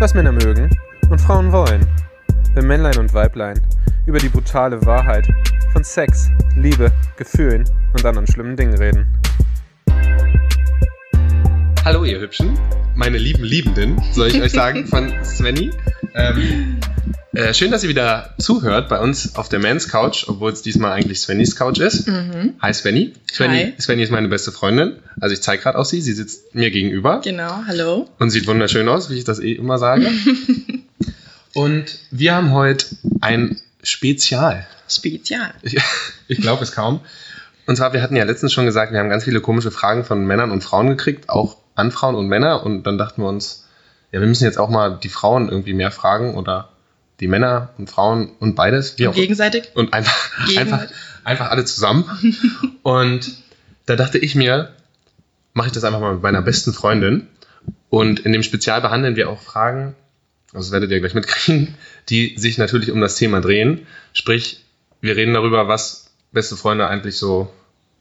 was Männer mögen und Frauen wollen. Wenn Männlein und Weiblein über die brutale Wahrheit von Sex, Liebe, Gefühlen und anderen schlimmen Dingen reden. Hallo ihr Hübschen, meine lieben Liebenden, soll ich euch sagen, von Svenny. Ähm, äh, schön, dass ihr wieder zuhört bei uns auf der Mans Couch, obwohl es diesmal eigentlich Svennys Couch ist. Hi Svenny. Svenny, Hi. Svenny ist meine beste Freundin. Also ich zeige gerade auf sie, sie sitzt mir gegenüber Genau, hallo. und sieht wunderschön aus, wie ich das eh immer sage. und wir haben heute ein Spezial. Spezial. Ich, ich glaube es kaum. Und zwar, wir hatten ja letztens schon gesagt, wir haben ganz viele komische Fragen von Männern und Frauen gekriegt, auch an Frauen und Männer. Und dann dachten wir uns, ja, wir müssen jetzt auch mal die Frauen irgendwie mehr fragen oder die Männer und Frauen und beides. Wie auch Gegenseitig. und einfach, Gegen- einfach, einfach alle zusammen. und da dachte ich mir, mache ich das einfach mal mit meiner besten Freundin. Und in dem Spezial behandeln wir auch Fragen, also das werdet ihr gleich mitkriegen, die sich natürlich um das Thema drehen. Sprich, wir reden darüber, was beste Freunde eigentlich so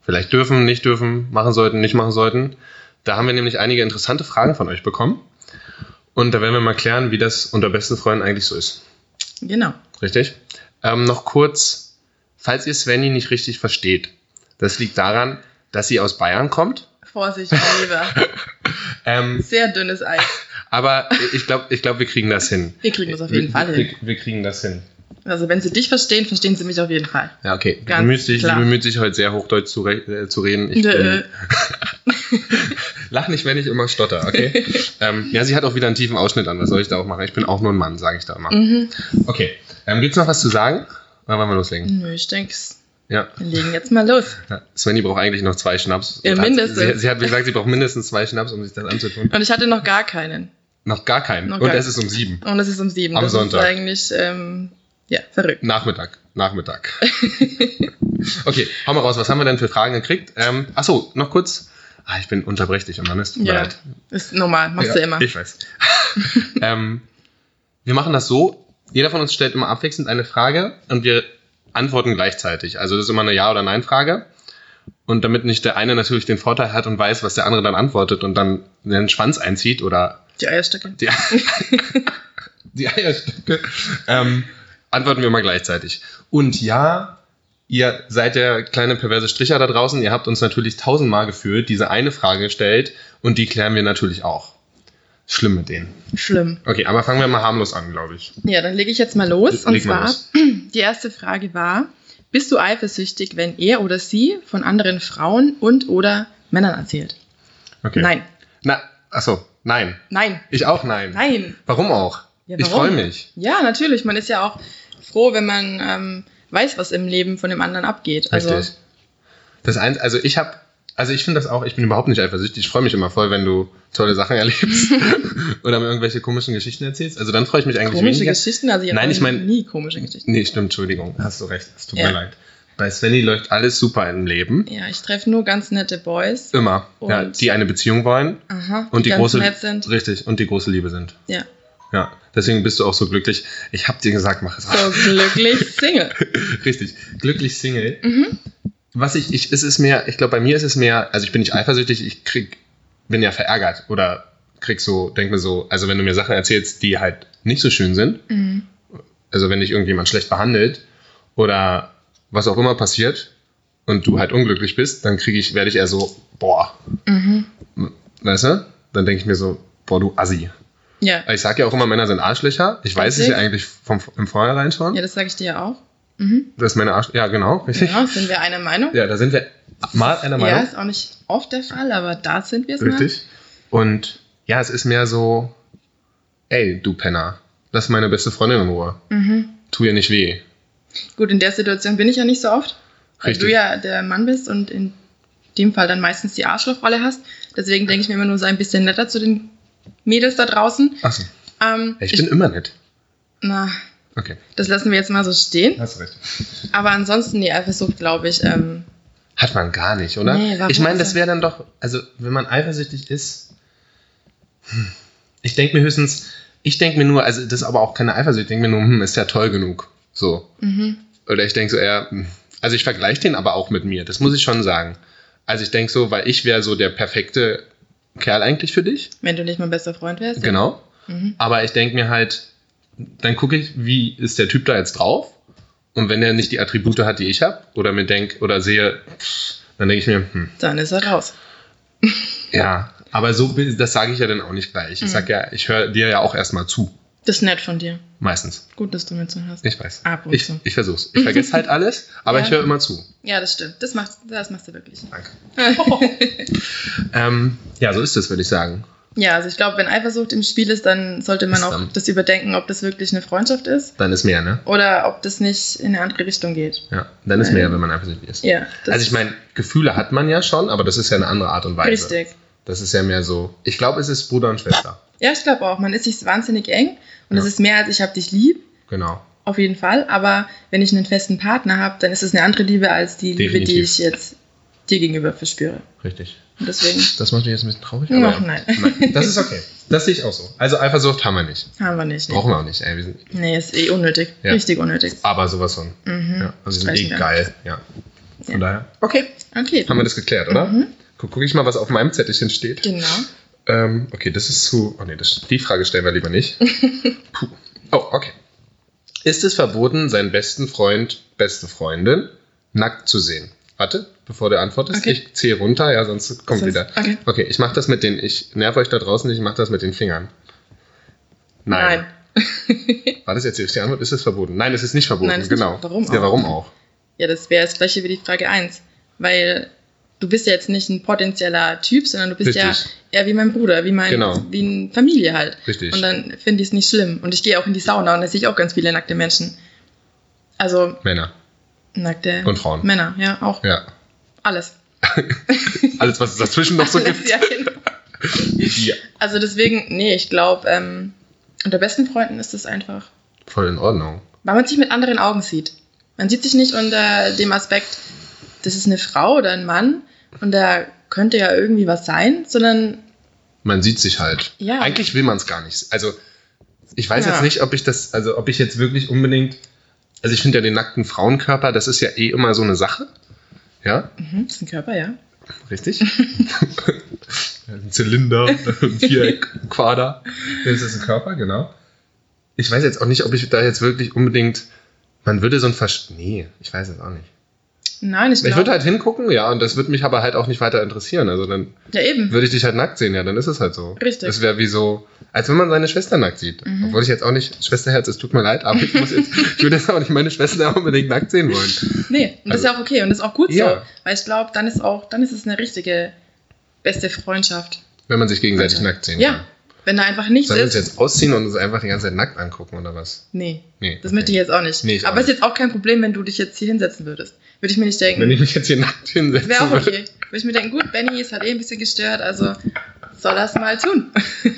vielleicht dürfen, nicht dürfen, machen sollten, nicht machen sollten. Da haben wir nämlich einige interessante Fragen von euch bekommen. Und da werden wir mal klären, wie das unter besten Freunden eigentlich so ist. Genau. Richtig. Ähm, noch kurz, falls ihr Svenny nicht richtig versteht. Das liegt daran, dass sie aus Bayern kommt. Vorsicht, Lieber. Ähm, Sehr dünnes Eis. aber ich glaube, ich glaub, wir kriegen das hin. Wir kriegen das auf jeden wir, Fall hin. Wir, wir kriegen das hin. Also wenn sie dich verstehen, verstehen sie mich auf jeden Fall. Ja, okay. Ganz sie, bemüht sich, bemüht sich heute sehr Hochdeutsch zu, re äh, zu reden. Ich Dö. bin, lach nicht, wenn ich immer stotter, okay? ähm, ja, sie hat auch wieder einen tiefen Ausschnitt an. Was soll ich da auch machen? Ich bin auch nur ein Mann, sage ich da immer. Mhm. Okay. Ähm, Gibt es noch was zu sagen? Oder wollen wir loslegen? Nö, ich denke, Ja. wir legen jetzt mal los. Ja, Svenny braucht eigentlich noch zwei Schnaps. Ja, hat- mindestens. Sie, sie hat gesagt, sie braucht mindestens zwei Schnaps, um sich das anzutun. Und ich hatte noch gar keinen. Noch gar keinen. Noch Und gar- es ist um sieben. Und es ist um sieben. Am das Sonntag. ist eigentlich, ähm, ja, verrückt. Nachmittag. Nachmittag. okay, hau mal raus. Was haben wir denn für Fragen gekriegt? Ähm, achso, noch kurz. Ah, ich bin unterbrech dich immer, ne? Es tut mir Ja, leid. ist normal, machst Ja, du immer. Ich weiß. ähm, wir machen das so. Jeder von uns stellt immer abwechselnd eine Frage und wir antworten gleichzeitig. Also das ist immer eine Ja- oder Nein-Frage. Und damit nicht der eine natürlich den Vorteil hat und weiß, was der andere dann antwortet und dann den Schwanz einzieht oder Die Eierstöcke. die, die Eierstücke, ähm, antworten wir mal gleichzeitig. Und ja, ihr seid der kleine perverse Stricher da draußen. Ihr habt uns natürlich tausendmal gefühlt diese eine Frage gestellt und die klären wir natürlich auch. Schlimm mit denen. Schlimm. Okay, aber fangen wir mal harmlos an, glaube ich. Ja, dann lege ich jetzt mal los. Und Leg mal zwar, los. die erste Frage war, bist du eifersüchtig, wenn er oder sie von anderen Frauen und oder Männern erzählt? Okay. Nein. Na, achso, nein. Nein. Ich auch nein. Nein. Warum auch? Ja, Ich warum? freue mich. Ja, natürlich. Man ist ja auch froh, wenn man ähm, weiß, was im Leben von dem anderen abgeht. Also, Richtig. Das eins, also ich habe, also ich finde das auch, ich bin überhaupt nicht eifersüchtig. Ich freue mich immer voll, wenn du tolle Sachen erlebst oder mir irgendwelche komischen Geschichten erzählst. Also dann freue ich mich eigentlich komische weniger. Geschichten, also ich Nein, ich mein- nie komische Geschichten. Nee, stimmt, Entschuldigung. Hast du recht. Es tut Ja. mir leid. Bei Svenny läuft alles super im Leben. Ja, ich treffe nur ganz nette Boys. Immer. ja, die eine Beziehung wollen Aha. und die, ganz große nett sind. richtig und die große Liebe sind. Ja. Ja, deswegen bist du auch so glücklich. Ich habe dir gesagt, mach es. So glücklich Single. Richtig. Glücklich Single. Mhm. Was ich, ich, es ist mehr, ich glaube, bei mir ist es mehr, also ich bin nicht eifersüchtig, ich krieg, bin ja verärgert oder krieg so, denk mir so, also wenn du mir Sachen erzählst, die halt nicht so schön sind, Mhm. also wenn dich irgendjemand schlecht behandelt oder was auch immer passiert und du halt unglücklich bist, dann kriege ich, werde ich eher so, boah, Mhm. weißt du? Dann denke ich mir so, boah, du Assi. Ja. Ich sage ja auch immer, Männer sind Arschlöcher. Ich weiß es ja eigentlich vom, im Vornherein schon. ja, das sage ich dir ja auch. Mhm. Das ist meine Arsch, ja genau, richtig. Ja, sind wir einer Meinung? Ja, da sind wir mal einer Ja, Meinung. ist auch nicht oft der Fall, aber da sind wir es mal. Richtig. Und ja, es ist mehr so, ey, du Penner, lass meine beste Freundin in Ruhe. Mhm. Tu ihr nicht weh. Gut, in der Situation bin ich ja nicht so oft, weil Richtig. du ja der Mann bist und in dem Fall dann meistens die Arschlochrolle hast. Deswegen denke ich mir immer nur so ein bisschen netter zu den Mädels da draußen. Achso, Ähm, ich, bin immer nett. na, Okay, das lassen wir jetzt mal so stehen. hast recht. Aber ansonsten die Eifersucht, glaube ich, ähm, Hat man gar nicht, oder? Nee, warum ich meine, das wäre dann doch, also wenn man eifersüchtig ist, hm, ich denke mir höchstens, ich denke mir nur, also das ist aber auch keine Eifersucht, ich denke mir nur, hm, ist ja toll genug. So. mhm. Oder ich denke so eher, hm, also ich vergleiche den aber auch mit mir, das muss ich schon sagen. Also ich denke so, weil ich wäre so der perfekte Kerl eigentlich für dich. wenn du nicht mein bester Freund wärst. Genau. Mhm. Aber ich denke mir halt, dann gucke ich, wie ist der Typ da jetzt drauf? Und wenn er nicht die Attribute hat, die ich habe, oder mir denk oder sehe, dann denke ich mir, hm, Dann ist er raus. ja. Aber so, das sage ich ja dann auch nicht gleich. Ich Mhm. sag ja, ich höre dir ja auch erstmal zu. Das ist nett von dir. Meistens. Gut, dass du mir zuhörst. Ich weiß. Ab und Ich, zu. ich versuch's. Ich vergesse halt alles, aber Ja. ich höre immer zu. Ja, das stimmt. Das machst, das machst du wirklich. Danke. Ähm, ja, so ist es, würde ich sagen. Ja, also ich glaube, wenn Eifersucht im Spiel ist, dann sollte man Ist auch dann- das überdenken, ob das wirklich eine Freundschaft ist Dann ist mehr, ne? oder ob das nicht in eine andere Richtung geht. Ja, dann ist Ähm, mehr, wenn man eifersüchtig ist. Ja, Also ich meine, Gefühle hat man ja schon, aber das ist ja eine andere Art und Weise. richtig. Das ist ja mehr so. Ich glaube, es ist Bruder und Schwester. Ja, ich glaube auch. Man ist sich wahnsinnig eng und Ja. es ist mehr als ich hab dich lieb, Genau. auf jeden Fall. Aber wenn ich einen festen Partner habe, dann ist es eine andere Liebe als die Liebe, die Definitiv. ich jetzt dir gegenüber verspüre. Richtig. Und deswegen Das macht mich jetzt ein bisschen traurig. Ja, aber nein. Das ist okay. Das sehe ich auch so. Also Eifersucht haben wir nicht. haben wir nicht. Brauchen wir auch nicht. Ey, wir sind nee ist eh unnötig. Ja. Richtig unnötig. aber sowas von. Mhm. Ja, also wir sind eh geil. Ja. Von Ja. daher. Okay. Okay. Haben wir das geklärt, oder? Mhm. Guck, ich mal, was auf meinem Zettelchen steht. Genau. Ähm, okay, das ist zu. Oh nee, das, die Frage stellen wir lieber nicht. Puh. Oh, okay. Ist es verboten, seinen besten Freund, beste Freundin nackt zu sehen? Warte, bevor du antwortest. Okay. Ich zähle runter, ja, sonst kommt Das- wieder. okay. Okay, ich mache das mit den. Ich nerv euch da draußen nicht, ich mache das mit den Fingern. Nein. War das jetzt die Antwort? Ist es verboten? Nein, es ist nicht verboten. Nein, ist nicht. genau. Warum Ja, warum auch? Ja, das wäre das gleiche wie die Frage 1. Weil du bist ja jetzt nicht ein potenzieller Typ, sondern du bist Richtig. ja eher wie mein Bruder, wie mein, Genau. wie eine Familie halt. Richtig. Und dann finde ich es nicht schlimm. Und ich gehe auch in die Sauna und da sehe ich auch ganz viele nackte Menschen. Also Männer nackte und Frauen. Männer, ja, auch Ja. alles. Alles, was es dazwischen noch so gibt. ja, genau. Ja. Also deswegen, nee, ich glaube, ähm, unter besten Freunden ist es einfach, Voll in Ordnung. weil man sich mit anderen Augen sieht. Man sieht sich nicht unter dem Aspekt, das ist eine Frau oder ein Mann und da könnte ja irgendwie was sein, sondern Man sieht sich halt. Ja. Eigentlich will man es gar nicht. Also, ich weiß Ja. jetzt nicht, ob ich das, also ob ich jetzt wirklich unbedingt. Also ich finde ja den nackten Frauenkörper, das ist ja eh immer so eine Sache. Ja, mhm, das ist ein Körper, ja. richtig? ein Zylinder, ein Viereck, ein Quader. Das ist ein Körper, genau. Ich weiß jetzt auch nicht, ob ich da jetzt wirklich unbedingt. Man würde so ein Versch. Nee, ich weiß es auch nicht. Nein, ich Ich würde glaube. halt hingucken, ja, und das würde mich aber halt auch nicht weiter interessieren. Also dann Ja, eben. würde ich dich halt nackt sehen, ja, dann ist es halt so. Richtig. Das wäre wie so, als wenn man seine Schwester nackt sieht. Mhm. Obwohl ich jetzt auch nicht, Schwesterherz, es tut mir leid, aber ich muss jetzt, ich würde jetzt auch nicht meine Schwester unbedingt nackt sehen wollen. Nee, und das ist ja auch okay und das ist auch gut Also Ja. so. Weil ich glaube, dann ist auch, dann ist es eine richtige beste Freundschaft. Wenn man sich gegenseitig Also, nackt sehen Ja. kann. Wenn da einfach nichts Sollen wir uns ist. jetzt ausziehen und uns einfach die ganze Zeit nackt angucken oder was? Nee, Nee. das möchte ich jetzt auch nicht. Nee, Aber ist nicht. jetzt auch kein Problem, wenn du dich jetzt hier hinsetzen würdest. Würde ich mir nicht denken. Wenn ich mich jetzt hier nackt hinsetze. Wäre auch okay. Würde ich mir denken, gut, Benny ist halt eh ein bisschen gestört, also soll das mal tun.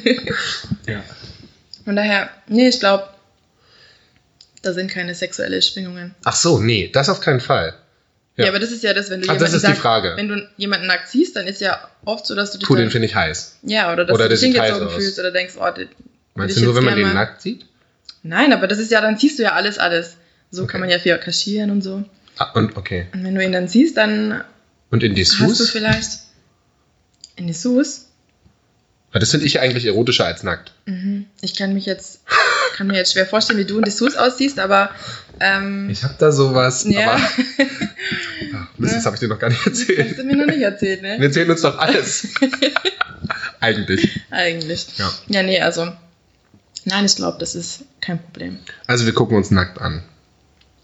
Ja. Von daher, nee, ich glaube, da sind keine sexuelle Schwingungen. Ach so, nee, das auf keinen Fall. Ja, Ja. aber das ist ja das, wenn du Ach, jemanden Frage. wenn du jemanden nackt siehst, dann ist ja oft so, dass du dich Puh, den finde ich heiß. ja, oder dass Oder du dich hingezogen fühlst oder denkst, oh, den Meinst du nur, wenn man den nackt sieht? Nein, aber das ist ja, dann siehst du ja alles, alles. So Okay. kann man ja viel kaschieren und so. Ah, und okay. Und wenn du ihn dann siehst, dann Und in hast du Dessous? vielleicht in Dessous. Weil Das finde ich eigentlich erotischer als nackt. Mhm. Ich kann mich jetzt, kann mir jetzt schwer vorstellen, wie du in Dessous aussiehst, aber ähm, Ich habe da sowas, ja, aber Ach, Mist, das habe ich dir noch gar nicht das erzählt. hast du mir noch nicht erzählt, Wir ne? erzählen uns doch alles. Eigentlich. Eigentlich. Ja. Ja, nee, also, nein, ich glaube, das ist kein Problem. Also wir gucken uns nackt an.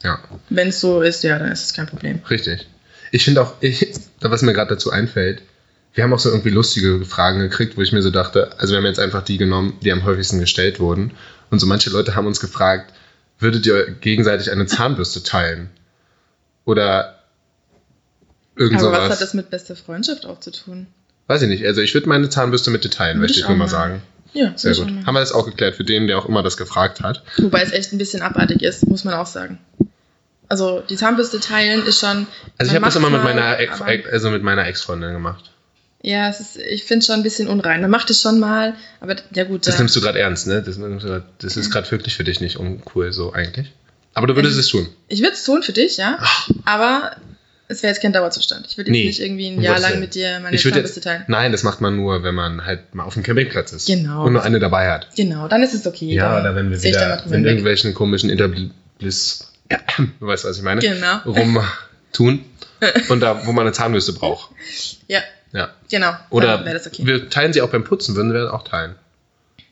Ja, Wenn es so ist, ja, dann ist es kein Problem. richtig. Ich finde auch, ich, was mir gerade dazu einfällt, wir haben auch so irgendwie lustige Fragen gekriegt, wo ich mir so dachte, also wir haben jetzt einfach die genommen, die am häufigsten gestellt wurden. Und so manche Leute haben uns gefragt, würdet ihr gegenseitig eine Zahnbürste teilen? Oder irgend aber was sowas. hat das mit bester Freundschaft auch zu tun? Weiß ich nicht. Also ich würde meine Zahnbürste mit dir teilen, möchte ich nur mal sagen. Ja, Sehr gut. Haben wir das auch geklärt für den, der auch immer das gefragt hat. Wobei es echt ein bisschen abartig ist, muss man auch sagen. Also die Zahnbürste teilen ist schon. Also ich habe das immer mit meiner Ex, also mit meiner Ex-Freundin gemacht. Ja, ist, ich finde es schon ein bisschen unrein. Man macht es schon mal, aber ja gut. Das da- nimmst du gerade ernst, ne? Das, grad- das ist gerade wirklich für dich nicht uncool so eigentlich. Aber du würdest Ähm, es tun. ich würde es tun für dich, ja. Aber es wäre jetzt kein Dauerzustand. Ich würde jetzt Nee, nicht irgendwie ein Jahr lang mit dir meine Ich Zahnbürste jetzt, teilen. nein, das macht man nur, wenn man halt mal auf dem Campingplatz ist. Genau. Und nur eine dabei hat. Genau, dann ist es okay. Ja, oder wenn wir ich wieder in irgendwelchen komischen Interbliss, du weißt, was ich meine, Genau. rumtun. Und da, wo man eine Zahnbürste braucht. Ja, Ja. genau. Oder okay. wir teilen sie auch beim Putzen, würden wir auch teilen.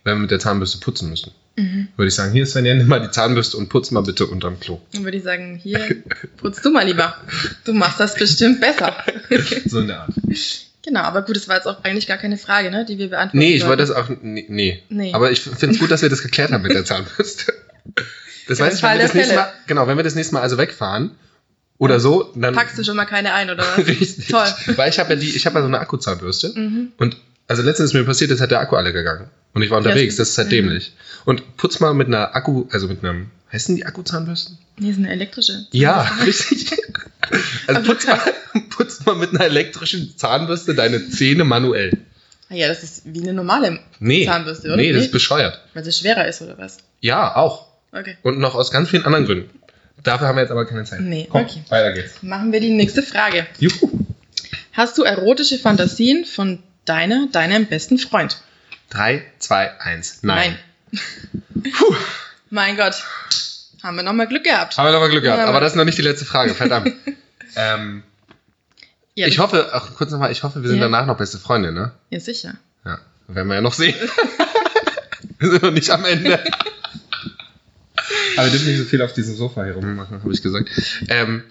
Wenn wir mit der Zahnbürste putzen müssen. Mhm. Würde ich sagen, hier Svenja, nimm mal die Zahnbürste und putz mal bitte unterm Klo. Dann würde ich sagen, hier, putzt du mal lieber. Du machst das bestimmt besser. So in der Art. genau, aber gut, das war jetzt auch eigentlich gar keine Frage, ne, die wir beantworten Nee, ich wollte das auch. Nee. nee. Nee. Aber ich finde es gut, dass wir das geklärt haben mit der Zahnbürste. Das heißt, Fall wenn wir das nächste. Mal, genau, wenn wir das nächste Mal also wegfahren oder so, dann. Packst du schon mal keine ein, oder was? Richtig. Toll. Weil ich habe ja die, ich habe ja so eine Akkuzahnbürste Mhm. und also letztens ist mir passiert, ist hat der Akku alle gegangen. Und ich war unterwegs, das ist halt Mhm. dämlich. Und putz mal mit einer Akku, also mit einem, heißen die Akkuzahnbürsten? Nee, ist eine elektrische. Ja, richtig. Also Aber putz mal, putz mal mit einer elektrischen Zahnbürste deine Zähne manuell. Ah ja, das ist wie eine normale Nee. Zahnbürste, oder? Nee, das ist bescheuert. Weil sie schwerer ist, oder was? Ja, auch. Okay. Und noch aus ganz vielen anderen Gründen. Dafür haben wir jetzt aber keine Zeit. Nee, Komm, okay. weiter geht's. Machen wir die nächste Frage. Juhu. Hast du erotische Fantasien von deiner, deinem besten Freund? Drei, zwei, eins. Nein. Puh. Mein Gott. Haben wir nochmal Glück gehabt. Haben wir nochmal Glück gehabt. Aber- das ist noch nicht die letzte Frage. Verdammt. ähm, Ja, ich hoffe, ach, kurz nochmal, ich hoffe, wir sind Ja. danach noch beste Freunde, ne? Ja, sicher. Ja. Werden wir ja noch sehen. wir sind noch nicht am Ende. Aber wir dürfen nicht so viel auf diesem Sofa herummachen, habe ich gesagt. Ähm,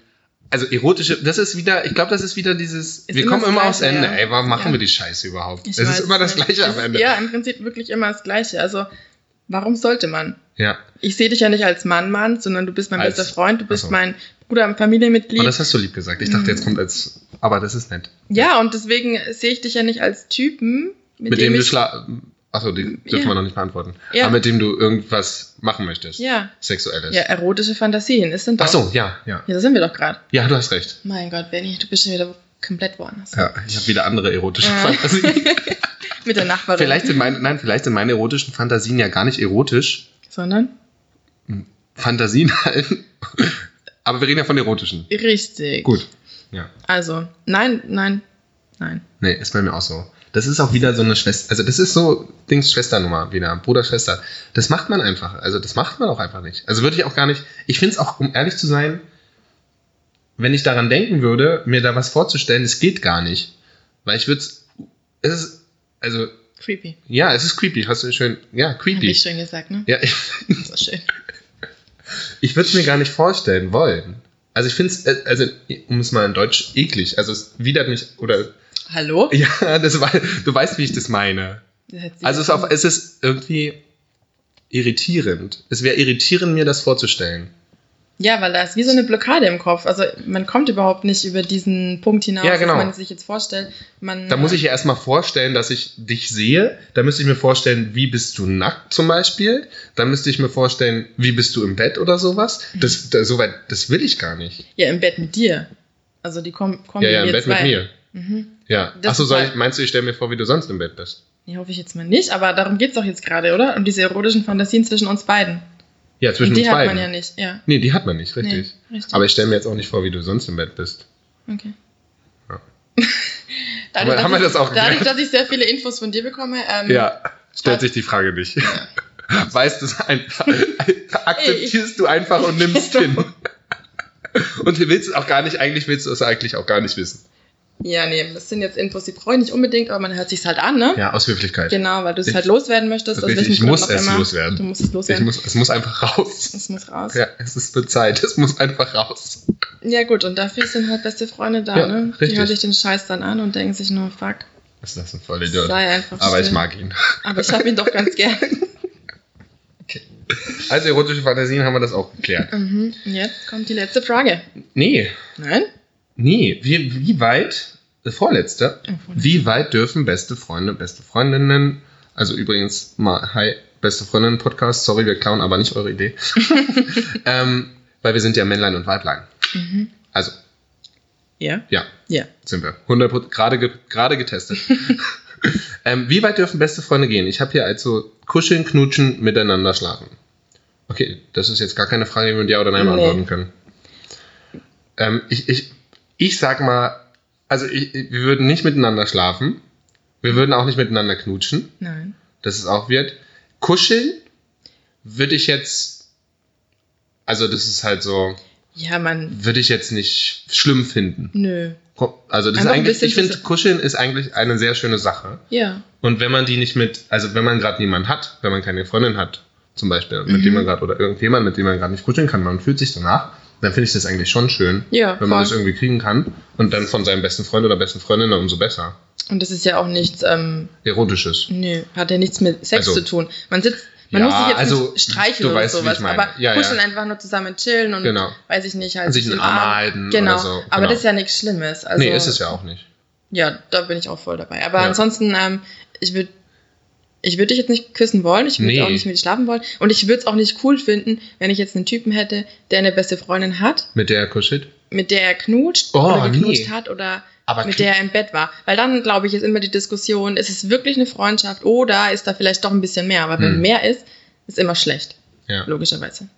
also erotische, das ist wieder, ich glaube, das ist wieder dieses, Ist wir kommen immer aufs Gleiche, Ende. ja. Ey, warum machen Ja. wir die Scheiße überhaupt? Ich es ist immer das. Gleiche am Ende. Ja, im Prinzip wirklich immer das Gleiche. Also, warum sollte man? ja. Ich sehe dich ja nicht als Mann, Mann, sondern du bist mein Als- bester Freund, du bist Ach so. mein Bruder, Familienmitglied. Oh, das hast du lieb gesagt. Ich dachte, Mhm. jetzt kommt als, aber das ist nett. ja, und deswegen sehe ich dich ja nicht als Typen, mit, Mit, dem, du ich, achso, die dürfen Ja. wir noch nicht beantworten. Ja. Aber mit dem du irgendwas machen möchtest. Ja, Sexuelles. ja, erotische Fantasien, ist denn doch. Ach so, ja, ja. Ja, da sind wir doch gerade. Ja, du hast recht. Mein Gott, Benny, du bist schon wieder komplett woanders. Ja, ich habe wieder andere erotische Ja. Fantasien. Mit der Nachbarin. vielleicht sind meine, nein, vielleicht sind meine erotischen Fantasien ja gar nicht erotisch. Sondern? Fantasien halt. Aber wir reden ja von erotischen. Richtig. Gut. Ja. Also, nein, nein, nein. Nee, ist bei mir auch so. Das ist auch wieder so eine Schwester, also das ist so Dings Schwesternummer wieder, Bruder, Schwester. Das macht man einfach, also das macht man auch einfach nicht. Also würde ich auch gar nicht, ich finde es auch, um ehrlich zu sein, wenn ich daran denken würde, mir da was vorzustellen, es geht gar nicht. Weil ich würde es, es ist, also, Creepy. ja, es ist creepy, hast du schön, ja, Hab creepy. ich schön gesagt, ne? Ja, ich, war schön. ich würde es mir gar nicht vorstellen wollen. Also ich finde es, also um es mal in Deutsch, eklig. Also es widert mich, oder, Hallo? ja, das war, du weißt, wie ich das meine. Das Also es ist, auf, es ist irgendwie irritierend. Es wäre irritierend, mir das vorzustellen. Ja, weil da ist wie so eine Blockade im Kopf. Also man kommt überhaupt nicht über diesen Punkt hinaus, Ja, genau. man sich jetzt vorstellt. Man, Da muss ich ja erstmal vorstellen, dass ich dich sehe. Da müsste ich mir vorstellen, wie bist du nackt zum Beispiel. Dann müsste ich mir vorstellen, wie bist du im Bett oder sowas. Das, da, soweit, das will ich gar nicht. Ja, im Bett mit dir. Also die kommen, kommen Ja, ja, im Bett zwei. mit mir. Mhm. Ja. Das Achso, soll halt- meinst du, ich stelle mir vor, wie du sonst im Bett bist? Nee, hoffe ich jetzt mal nicht, aber darum geht's doch jetzt gerade, oder? Um diese erotischen Fantasien zwischen uns beiden. Ja, zwischen Und die uns hat beiden. man ja nicht, ja. Nee, die hat man nicht, richtig. Nee, richtig. Aber ich stelle mir jetzt auch nicht vor, wie du sonst im Bett bist. Okay. Ja. dadurch, haben wir dass das auch ich, dadurch, dass ich sehr viele Infos von dir bekomme, ähm, Ja, stellt Hat- sich die Frage nicht. Weißt du es einfach, akzeptierst du einfach und nimmst hin. Und du willst es auch gar nicht, eigentlich willst du es eigentlich auch gar nicht wissen. Ja, nee, das sind jetzt Infos, die brauche ich nicht unbedingt, aber man hört sich's halt an, ne? Ja, aus Höflichkeit. Genau, weil du es Ich- halt loswerden möchtest. Richtig, ich muss es immer. loswerden. Du musst es Ich loswerden. muss, es muss einfach raus. es muss raus. Ja, es ist Zeit, es muss einfach raus. Ja gut, und dafür sind halt beste Freunde da, Ja, ne? Die richtig. hören sich den Scheiß dann an und denken sich nur, fuck, ist das ein Vollidiot? sei einfach Aber ich still. mag ihn. Aber ich habe ihn doch ganz gern. Okay. Also erotische Fantasien haben wir das auch geklärt. mhm. Jetzt kommt die letzte Frage. Nee, Nein? Nee, wie, wie weit, äh, vorletzte, Oh, vorletzte. wie weit dürfen beste Freunde, beste Freundinnen, also übrigens mal, hi, beste Freundinnen Podcast, sorry, wir klauen aber nicht eure Idee, ähm, weil wir sind ja Männlein und Weiblein. Mhm. Also, Ja? ja, Ja. sind wir. 100 gerade ge gerade getestet. ähm, wie weit dürfen beste Freunde gehen? Ich habe hier also kuscheln, knutschen, miteinander schlafen. Okay, das ist jetzt gar keine Frage, die wir mit Ja oder Nein Nee. beantworten können. Ähm, ich, ich, ich sag mal, also ich, wir würden nicht miteinander schlafen. Wir würden auch nicht miteinander knutschen. Nein. Das ist auch wird. Kuscheln würde ich jetzt, also das ist halt so, Ja, man. würde ich jetzt nicht schlimm finden. Nö. Also das ist Einfach eigentlich, ich finde, Kuscheln ist eigentlich eine sehr schöne Sache. Ja. Und wenn man die nicht mit, also wenn man gerade niemanden hat, wenn man keine Freundin hat, zum Beispiel, mit dem man gerade, oder irgendjemand, mit dem man gerade nicht kuscheln kann, man fühlt sich danach, dann finde ich das eigentlich schon schön, Ja, wenn man voll. das irgendwie kriegen kann. Und dann von seinem besten Freund oder besten Freundin umso besser. Und das ist ja auch nichts, ähm, Erotisches. nö, hat ja nichts mit Sex Also- zu tun. Man sitzt, man Ja, muss sich jetzt also, nicht streicheln oder weißt, sowas, aber Ja, ja. kuscheln einfach nur zusammen chillen und Genau. weiß ich nicht, halt Sich einen Arm halten Genau. so, Aber genau. das ist ja nichts Schlimmes. Also, nee, ist es ja auch nicht. Ja, da bin ich auch voll dabei. Aber Ja. ansonsten, ähm, ich würde ich würd dich jetzt nicht küssen wollen, ich würde Nee. auch nicht mit dir schlafen wollen. Und ich würde es auch nicht cool finden, wenn ich jetzt einen Typen hätte, der eine beste Freundin hat, Mit der er kuschelt? mit der er knutscht Oh, oder geknutscht nee. hat oder Aber mit der er im Bett war. Weil dann, glaube ich, ist immer die Diskussion, ist es wirklich eine Freundschaft oder ist da vielleicht doch ein bisschen mehr? Aber wenn Hm. mehr ist, ist immer schlecht, Ja. logischerweise.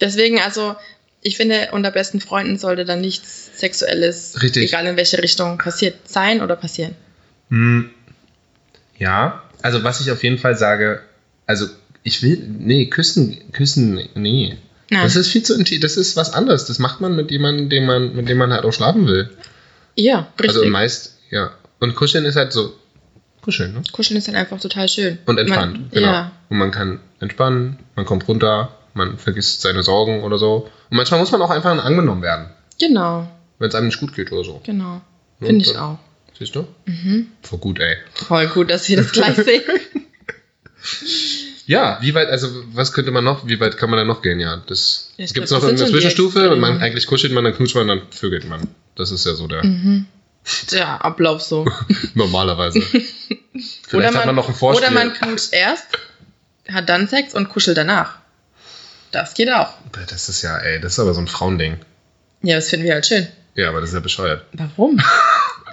Deswegen, also, ich finde, unter besten Freunden sollte dann nichts Sexuelles, Richtig. egal in welche Richtung, passiert sein oder passieren. Hm, ja, also was ich auf jeden Fall sage, also ich will, nee, küssen, küssen, nee. Nein. Das ist viel zu intim, das ist was anderes. Das macht man mit jemandem, den man, mit dem man halt auch schlafen will. Ja, richtig. Also meist, ja. Und kuscheln ist halt so, kuscheln, ne? Kuscheln ist dann einfach total schön. Und entspannt, Man, genau. Ja, Und man kann entspannen, man kommt runter, man vergisst seine Sorgen oder so. Und manchmal muss man auch einfach angenommen werden, genau, wenn es einem nicht gut geht oder so. genau. Ja, Finde ich auch. Siehst du? Mhm. Voll gut, ey. Voll gut, dass wir das gleich sehen. Ja, wie weit, also was könnte man noch, wie weit kann man da noch gehen? Ja, das Ja, gibt es noch irgendeine Zwischenstufe. Man, Extreme. eigentlich kuschelt man, dann knutscht man, dann vögelt man. Das ist ja so der Mhm. Der Ablauf so. normalerweise. Vielleicht oder hat man, man noch ein Vorspiel. Oder man knutscht erst, hat dann Sex und kuschelt danach. Das geht auch. das ist ja, ey, das ist aber so ein Frauending. Ja, das finden wir halt schön. Ja, aber das ist ja bescheuert. Warum?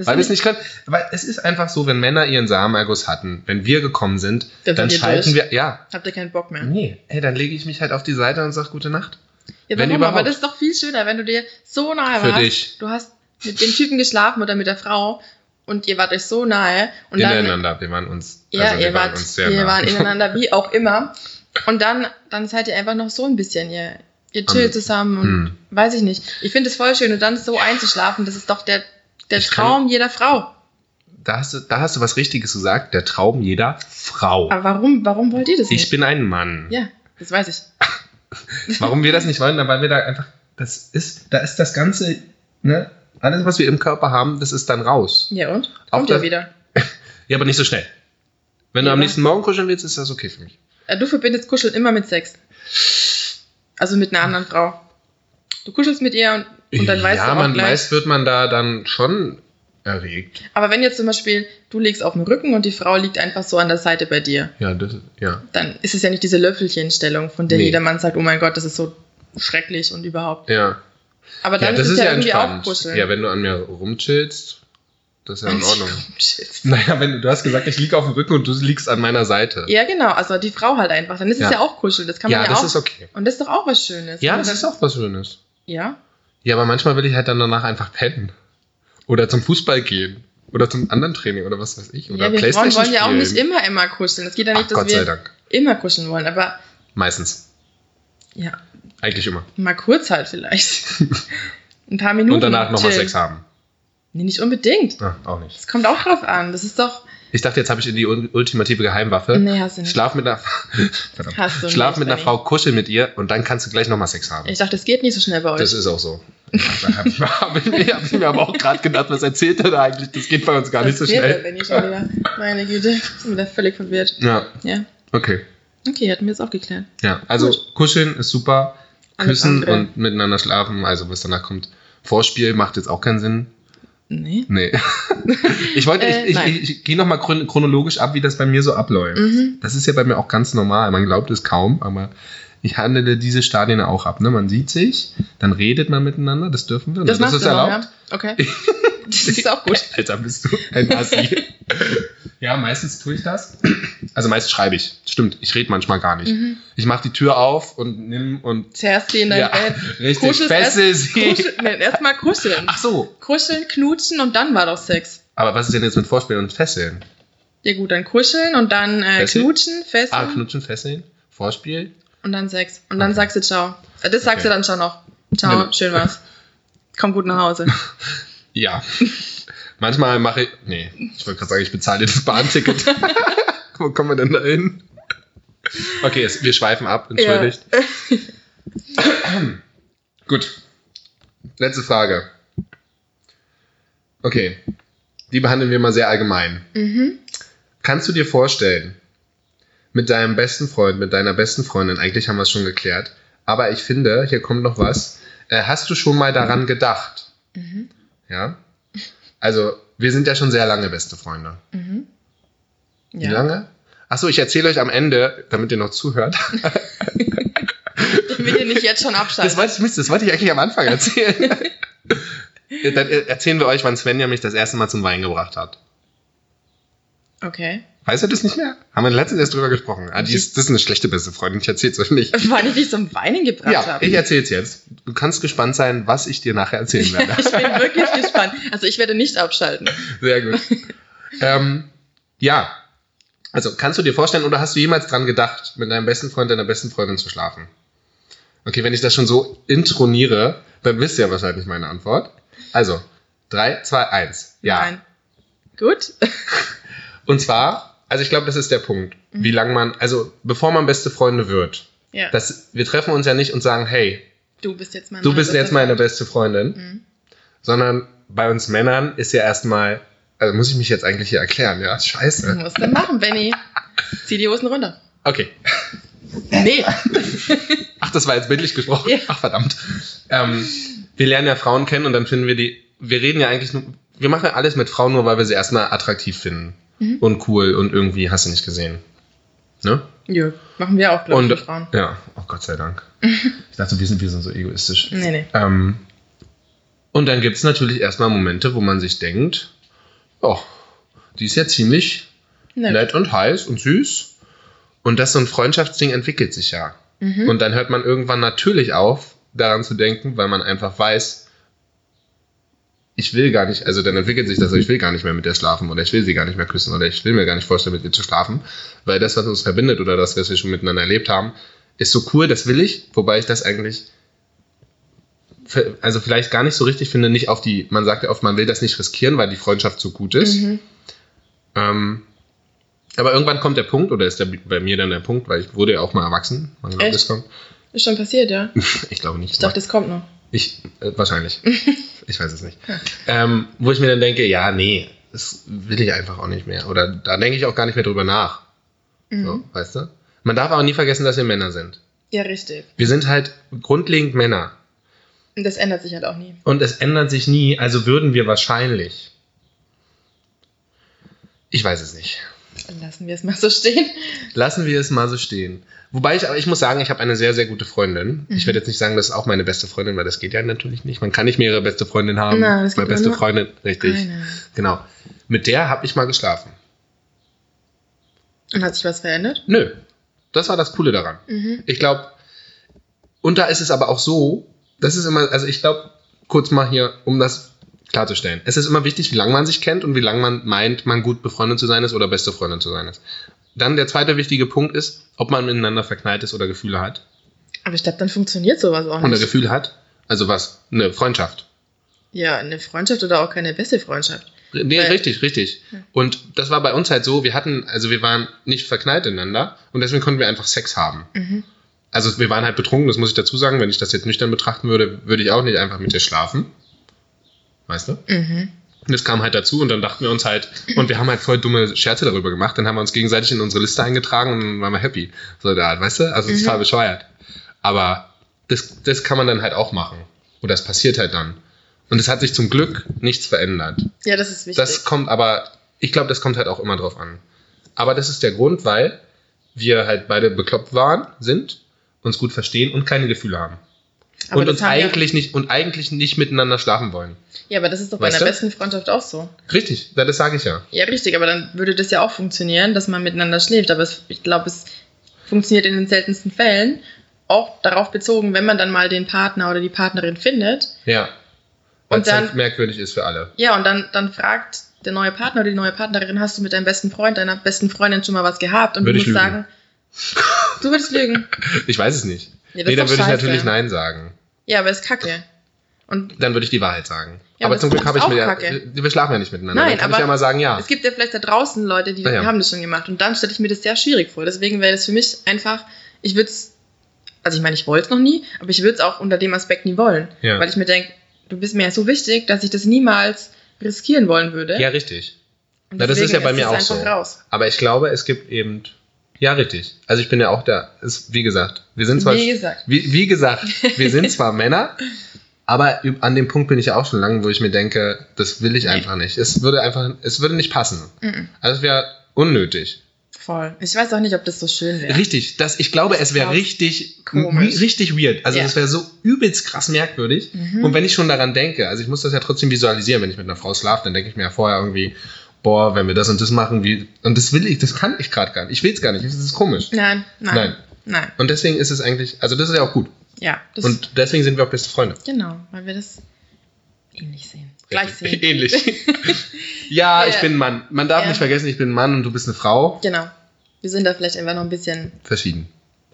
Weil wir es nicht können. Weil es ist einfach so, wenn Männer ihren Samenerguss hatten, wenn wir gekommen sind, Dann dann schalten durch. wir, ja, Habt ihr keinen Bock mehr? nee, ey, dann lege ich mich halt auf die Seite und sag gute Nacht. Ja, Wenn warum? Aber überhaupt. das ist doch viel schöner, wenn du dir so nahe Für warst. dich. Du hast mit dem Typen geschlafen oder mit der Frau und ihr wart euch so nahe. Und dann, Ineinander, wir waren uns, Ja, also wir ihr, waren wart, uns sehr ihr nah. waren ineinander, wie auch immer. Und dann, dann seid ihr einfach noch so ein bisschen, ihr, ihr chillt Am- zusammen und Hm. weiß ich nicht. Ich finde es voll schön und dann so einzuschlafen, das ist doch der, der Ich kann- Traum jeder Frau. Da hast, du, da hast du was Richtiges gesagt, der Traum jeder Frau. Aber warum, warum wollt ihr das Ich nicht? bin ein Mann. ja, das weiß ich. Warum wir das nicht wollen, weil wir da einfach, das ist, da ist das Ganze, ne, alles, was wir im Körper haben, das ist dann raus. Ja und? Auch Kommt ja wieder. Ja, aber nicht so schnell. Wenn du Ja, am aber- nächsten Morgen kuscheln willst, ist das okay für mich. Äh, Du verbindest Kuscheln immer mit Sex. Also mit einer anderen Frau. Du kuschelst mit ihr und, und dann weißt ja, du auch man, gleich. meist wird man da dann schon erregt. Aber wenn jetzt zum Beispiel du liegst auf dem Rücken und die Frau liegt einfach so an der Seite bei dir, Ja, das, ja. dann ist es ja nicht diese Löffelchenstellung, von der Nee. jeder Mann sagt, oh mein Gott, das ist so schrecklich und überhaupt. Ja. Aber dann ja, das ist es ist ja, ja irgendwie auch. Kuscheln. Ja, wenn du an mir rumchillst, das ist ja in Ordnung. Naja, wenn du, du hast gesagt, ich liege auf dem Rücken und du liegst an meiner Seite. Ja, genau, also die Frau halt einfach. Dann ist Ja. es ja auch Kuscheln, das kann man ja, ja, das auch. ist okay. Und das ist doch auch was Schönes. Ja, das ist auch was Schönes. Ja, Ja, aber manchmal will ich halt dann danach einfach pennen. Oder zum Fußball gehen. Oder zum anderen Training oder was weiß ich. Oder ja wir Playstation wollen ja auch nicht immer, immer kuscheln. Es geht ja nicht, Ach, dass Gott wir Dank. immer kuscheln wollen, aber Meistens. ja, Eigentlich immer. mal kurz halt vielleicht. Ein paar Minuten. Und danach nochmal. Sex haben. Nee, nicht unbedingt. Ah, auch nicht. Es kommt auch drauf an. Das ist doch. Ich dachte, jetzt habe ich die ul- ultimative Geheimwaffe. Nee, hast du nicht. Schlaf mit einer. Hast du Schlaf nicht, mit einer. Frau, kuschel mit ihr und dann kannst du gleich nochmal Sex haben. Ich dachte, es geht nicht so schnell bei euch. Das ist auch so. Da habe ich, hab ich, mir- hab ich mir aber auch gerade gedacht, was erzählt er da eigentlich? Das geht bei uns gar nicht so Das schnell. Wenn ich schon wieder. Meine Güte, ich bin wieder völlig verwirrt. Ja, Ja. okay. Okay, hatten wir jetzt auch geklärt. Ja, also Gut. kuscheln ist super. Küssen und miteinander schlafen, also was danach kommt. Vorspiel macht jetzt auch keinen Sinn. Nee. Nee. ich wollte, Äh, ich, ich, ich, ich gehe nochmal chronologisch ab, wie das bei mir so abläuft. Mhm. Das ist ja bei mir auch ganz normal. Man glaubt es kaum, aber ich handle diese Stadien auch ab. Ne? Man sieht sich, dann redet man miteinander, das dürfen wir. Das, das ist erlaubt. ja? Okay. das ist auch gut. Alter, bist du ein Assi. ja, meistens tue ich das. Also meist schreibe ich. Stimmt, ich rede manchmal gar nicht. Ich mache die Tür auf und nimm und Zerrst sie in dein Ja, Bett. richtig, kuschelst fessel erst- sie. Kuschel, nein, erstmal kuscheln. Ach so. Kuscheln, knutschen und dann war doch Sex. Aber was ist denn jetzt mit Vorspielen und Fesseln? Ja gut, dann kuscheln und dann äh, Fesseln? knutschen, fesseln Ah, knutschen, fesseln, Vorspiel. und dann Sex. Und dann Okay. sagst du ciao. Das sagst Okay. du dann schon noch. Ciao, schön war's. Komm gut nach Hause. Ja. Manchmal mache ich. Nee, ich wollte gerade sagen, ich bezahle dir das Bahnticket. Wo kommen wir denn da hin? Okay, es, wir schweifen ab, entschuldigt. Gut. Letzte Frage. Okay. Die behandeln wir mal sehr allgemein. Mhm. Kannst du dir vorstellen, mit deinem besten Freund, mit deiner besten Freundin, eigentlich haben wir es schon geklärt, aber ich finde, hier kommt noch was. Äh, hast du schon mal daran gedacht? Mhm. Ja? Also, wir sind ja schon sehr lange beste Freunde. Mhm. Wie Ja. lange? Achso, ich erzähle euch am Ende, damit ihr noch zuhört. Will dir nicht jetzt schon Das abschalten. wollte ich, Mist, das wollte ich eigentlich am Anfang erzählen. Dann äh, erzählen wir euch, wann Svenja mich das erste Mal zum Wein gebracht hat. Okay. Weißt du das nicht mehr? Haben wir letztens erst drüber gesprochen. Ah, die ist, das ist eine schlechte beste Freundin, ich erzähl's euch nicht. Wann ich dich zum Weinen gebracht Ja, habe. ich erzähl's jetzt. Du kannst gespannt sein, was ich dir nachher erzählen werde. Ich bin wirklich gespannt. Also ich werde nicht abschalten. Sehr gut. ähm, ja. Also, kannst du dir vorstellen, oder hast du jemals dran gedacht, mit deinem besten Freund, deiner besten Freundin zu schlafen? Okay, wenn ich das schon so introniere, dann wisst ihr wahrscheinlich meine Antwort. Also, 3, 2, 1. Ja. Nein. Gut. Und zwar, also ich glaube, das ist der Punkt, Mhm. wie lange man, also bevor man beste Freunde wird, Ja. das, wir treffen uns ja nicht und sagen, hey, du bist jetzt mein du bist jetzt meine beste Freundin, Mhm. sondern bei uns Männern ist ja erstmal, also muss ich mich jetzt eigentlich hier erklären, ja, Was scheiße. musst du machen, Benny? Zieh die Hosen runter. Okay. Nee. Ach, das war jetzt bildlich gesprochen. Ja. Ach, verdammt. Ähm, wir lernen ja Frauen kennen und dann finden wir die, wir reden ja eigentlich nur, wir machen ja alles mit Frauen nur, weil wir sie erstmal attraktiv finden. Mhm. Und cool und irgendwie hast du nicht gesehen. Ne? Jo, machen wir auch, glaube ich, Frauen. ja, oh Gott sei Dank. Ich dachte, wir sind, wir sind so egoistisch. Nee, nee. Ähm, und dann gibt es natürlich erstmal Momente, wo man sich denkt, oh, die ist ja ziemlich Nett. nett und heiß und süß. Und das so ein Freundschaftsding entwickelt sich ja. Mhm. Und dann hört man irgendwann natürlich auf, daran zu denken, weil man einfach weiß, ich will gar nicht, also dann entwickelt sich das, ich will gar nicht mehr mit der schlafen oder ich will sie gar nicht mehr küssen oder ich will mir gar nicht vorstellen, mit ihr zu schlafen, weil das, was uns verbindet oder das, was wir schon miteinander erlebt haben, ist so cool, das will ich, wobei ich das eigentlich, also vielleicht gar nicht so richtig finde, nicht auf die, man sagt ja oft, man will das nicht riskieren, weil die Freundschaft so gut ist. Mhm. Ähm, aber irgendwann kommt der Punkt, oder ist der, bei mir dann der Punkt, weil ich wurde ja auch mal erwachsen, genau Echt? das kommt. Ist schon passiert, ja. Ich glaube nicht. Ich dachte, das kommt noch. Ich, äh, wahrscheinlich. ich weiß es nicht. Ähm, wo ich mir dann denke, ja, nee, das will ich einfach auch nicht mehr. Oder da denke ich auch gar nicht mehr drüber nach. Mhm. So, weißt du? Man darf aber nie vergessen, dass wir Männer sind. Ja, richtig. Wir sind halt grundlegend Männer. Und das ändert sich halt auch nie. Und es ändert sich nie, also würden wir wahrscheinlich. Ich weiß es nicht. Lassen wir es mal so stehen. Lassen wir es mal so stehen. Wobei ich, aber ich muss sagen, ich habe eine sehr, sehr gute Freundin. Ich Mhm. werde jetzt nicht sagen, das ist auch meine beste Freundin, weil das geht ja natürlich nicht. Man kann nicht mehrere beste Freundin haben. Nein, es meine beste Freundin, richtig. Eine. Genau. Mit der habe ich mal geschlafen. Und hat sich was verändert? Nö. Das war das Coole daran. Mhm. Ich glaube, und da ist es aber auch so, das ist immer, also ich glaube, kurz mal hier, um das klarzustellen. Es ist immer wichtig, wie lange man sich kennt und wie lange man meint, man gut befreundet zu sein ist oder beste Freundin zu sein ist. Dann der zweite wichtige Punkt ist, ob man miteinander verknallt ist oder Gefühle hat. Aber ich glaube, dann funktioniert sowas auch Oder nicht. Gefühle hat. Also was? Eine Freundschaft. Ja, eine Freundschaft oder auch keine beste Freundschaft. Nee, Weil- richtig, richtig. Und das war bei uns halt so, wir hatten, also wir waren nicht verknallt ineinander und deswegen konnten wir einfach Sex haben. Mhm. Also wir waren halt betrunken, das muss ich dazu sagen. Wenn ich das jetzt nüchtern betrachten würde, würde ich auch nicht einfach mit dir schlafen. Weißt du? Mhm. Und das kam halt dazu und dann dachten wir uns halt, und wir haben halt voll dumme Scherze darüber gemacht, dann haben wir uns gegenseitig in unsere Liste eingetragen und dann waren wir happy. So da, weißt du? Also ist Mhm. total bescheuert. Aber das, das kann man dann halt auch machen. Oder das passiert halt dann. Und es hat sich zum Glück nichts verändert. Ja, das ist wichtig. Das kommt aber, ich glaube, das kommt halt auch immer drauf an. Aber das ist der Grund, weil wir halt beide bekloppt waren, sind, uns gut verstehen und keine Gefühle haben. Aber und uns eigentlich nicht und eigentlich nicht miteinander schlafen wollen. Ja, ja, aber das ist doch bei Weißt einer du? besten Freundschaft auch so. Richtig, ja, das sage ich ja. Ja, richtig, aber dann würde das ja auch funktionieren, dass man miteinander schläft. Aber es, ich glaube, es funktioniert in den seltensten Fällen. Auch darauf bezogen, wenn man dann mal den Partner oder die Partnerin findet. Ja. Weil Und es halt dann- merkwürdig ist für alle. Ja, und dann, dann fragt der neue Partner oder die neue Partnerin, hast du mit deinem besten Freund, deiner besten Freundin schon mal was gehabt? Und Würde du musst lügen. sagen, du würdest lügen. Ich weiß es nicht. Ja, nee, ist dann würde ich natürlich Nein sagen. Ja, aber ist kacke. Und Dann würde ich die Wahrheit sagen. Ja, aber aber zum Glück habe ich mir ja, wir schlafen ja nicht miteinander. Nein, dann kann aber ich ja mal sagen, ja. es gibt ja vielleicht da draußen Leute, die ja. haben das schon gemacht. Und dann stelle ich mir das sehr schwierig vor. Deswegen wäre das für mich einfach, ich würde es, also ich meine, ich wollte es noch nie, aber ich würde es auch unter dem Aspekt nie wollen. Ja. Weil ich mir denke, du bist mir so wichtig, dass ich das niemals riskieren wollen würde. Ja, richtig. Na, das ist ja bei mir auch so. Raus. Aber ich glaube, es gibt eben. Ja, richtig. Also ich bin ja auch der, ist, wie gesagt, wir sind zwar. Wie gesagt. Wie, wie gesagt, wir sind zwar Männer, aber an dem Punkt bin ich ja auch schon lange, wo ich mir denke, das will ich einfach nicht. Es würde einfach, es würde nicht passen. Mhm. Also es wäre unnötig. Voll. Ich weiß auch nicht, ob das so schön wäre. Richtig, das, ich glaube, es wäre richtig, richtig weird. Also Ja. das wäre so übelst krass merkwürdig. Mhm. Und wenn ich schon daran denke, also ich muss das ja trotzdem visualisieren, wenn ich mit einer Frau schlafe, dann denke ich mir ja vorher irgendwie, boah, wenn wir das und das machen, wie, und das will ich, das kann ich gerade gar nicht. Ich will es gar nicht. Das ist komisch. Nein, nein, Nein. nein. Und deswegen ist es eigentlich, also das ist ja auch gut. Ja, das Und deswegen sind wir auch beste Freunde. genau, weil wir das ähnlich sehen. Gleich sehen. Ähnlich. ja, Ja. ich bin ein Mann. Man darf Ja. nicht vergessen, ich bin ein Mann und du bist eine Frau. Genau. Wir sind da vielleicht einfach noch ein bisschen, Verschieden.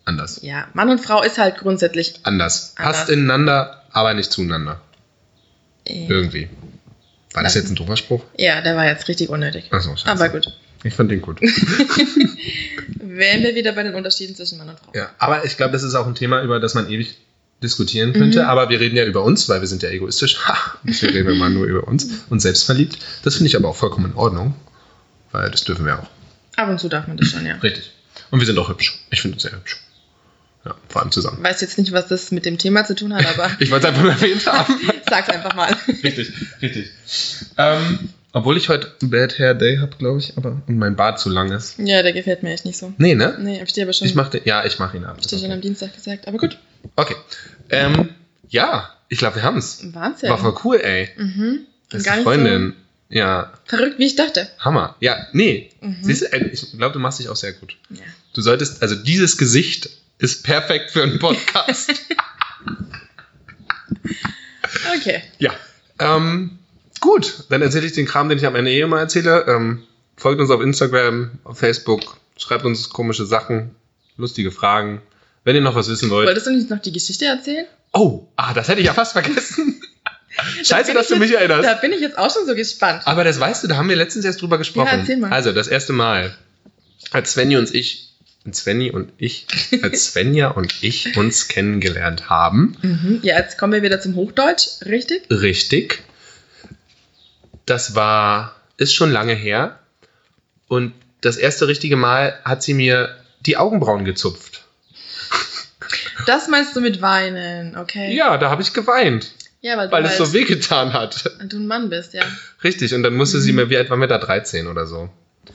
Anders. ja, Mann und Frau ist halt grundsätzlich Anders. Anders. Passt ineinander, aber nicht zueinander. äh, Irgendwie. War das jetzt ein doofer Spruch? Ja, der war jetzt richtig unnötig. Achso, scheiße. Aber gut. Ich fand den gut. Wären wir wieder bei den Unterschieden zwischen Mann und Frau. ja, aber ich glaube, das ist auch ein Thema, über das man ewig diskutieren könnte. Mhm. Aber wir reden ja über uns, weil wir sind ja egoistisch. Deswegen reden wir mal nur über uns und selbstverliebt. Das finde ich aber auch vollkommen in Ordnung, weil das dürfen wir auch. Ab und zu darf man das schon, ja. Richtig. Und wir sind auch hübsch. Ich finde uns sehr hübsch. Ja, vor allem zusammen. Weiß jetzt nicht, was das mit dem Thema zu tun hat, aber Ich wollte es einfach nur erwähnt haben. Sag's einfach mal. richtig, richtig. Ähm, obwohl ich heute Bad Hair Day habe, glaube ich, aber und mein Bart zu lang ist. Ja, der gefällt mir echt nicht so. Nee, ne? Nee, hab ich dir aber schon, Ich mach den, ja, ich mache ihn ab. hab ich dir schon am Dienstag gesagt. Aber gut. Okay. Ähm, ja, ich glaube, wir haben's. Wahnsinn. War voll cool, ey. Mhm. Beste Freundin. Ja, so verrückt, wie ich dachte. Hammer. Ja, nee. Mhm. Siehst du, ich glaube, du machst dich auch sehr gut. Ja. Du solltest, also dieses Gesicht ist perfekt für einen Podcast. Okay. ja. Ähm, gut, dann erzähle ich den Kram, den ich am Ende eh immer erzähle. Ähm, folgt uns auf Instagram, auf Facebook, schreibt uns komische Sachen, lustige Fragen. Wenn ihr noch was wissen wollt. Wolltest du nicht noch die Geschichte erzählen? Oh, ah, das hätte ich ja fast vergessen. Scheiße, bin dass du mich jetzt- erinnerst. Da bin ich jetzt auch schon so gespannt. Aber das weißt du, da haben wir letztens erst drüber gesprochen. Ja, erzähl mal. Also, das erste Mal, als Svenny und ich, Svenny und ich, als Svenja und ich uns kennengelernt haben, Mhm. Ja, jetzt kommen wir wieder zum Hochdeutsch, richtig? richtig, das war, ist schon lange her. Und das erste richtige Mal hat sie mir die Augenbrauen gezupft. Das meinst du mit weinen, okay? Ja, da habe ich geweint, Ja, weil, weil es so wehgetan hat. du ein Mann bist, ja. Richtig, und dann musste sie mir, wie alt waren wir da, 13 oder so.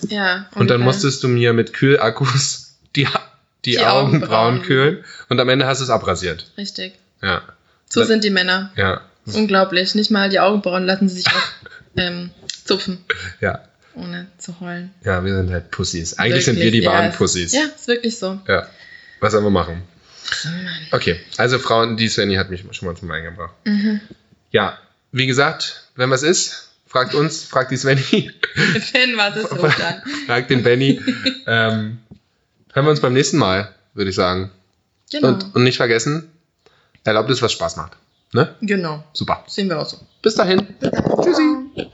Ja. Und dann ungefähr. musstest du mir mit Kühlakkus die, die, Augenbrauen kühlen und am Ende hast du es abrasiert. Richtig. Ja. So sind die Männer. Ja. Unglaublich. Nicht mal die Augenbrauen lassen sie sich auch ähm, zupfen, Ja. ohne zu heulen. Ja, wir sind halt Pussys. Eigentlich sind wir Wirklich, die ja, wahren Pussys. Ja, ist wirklich so. Ja. Was sollen wir machen? Okay, also Frauen, die Svenny hat mich schon mal zum Wein gebracht. Mhm. Ja, wie gesagt, wenn was ist, fragt uns, fragt die Svenny, Wenn was ist, ruft an. fragt den Benny. ähm, hören wir uns beim nächsten Mal, würde ich sagen. Genau. Und, und nicht vergessen, erlaubt es, was Spaß macht. Ne? genau. Super. Sehen wir auch so. Bis dahin. Tschüssi.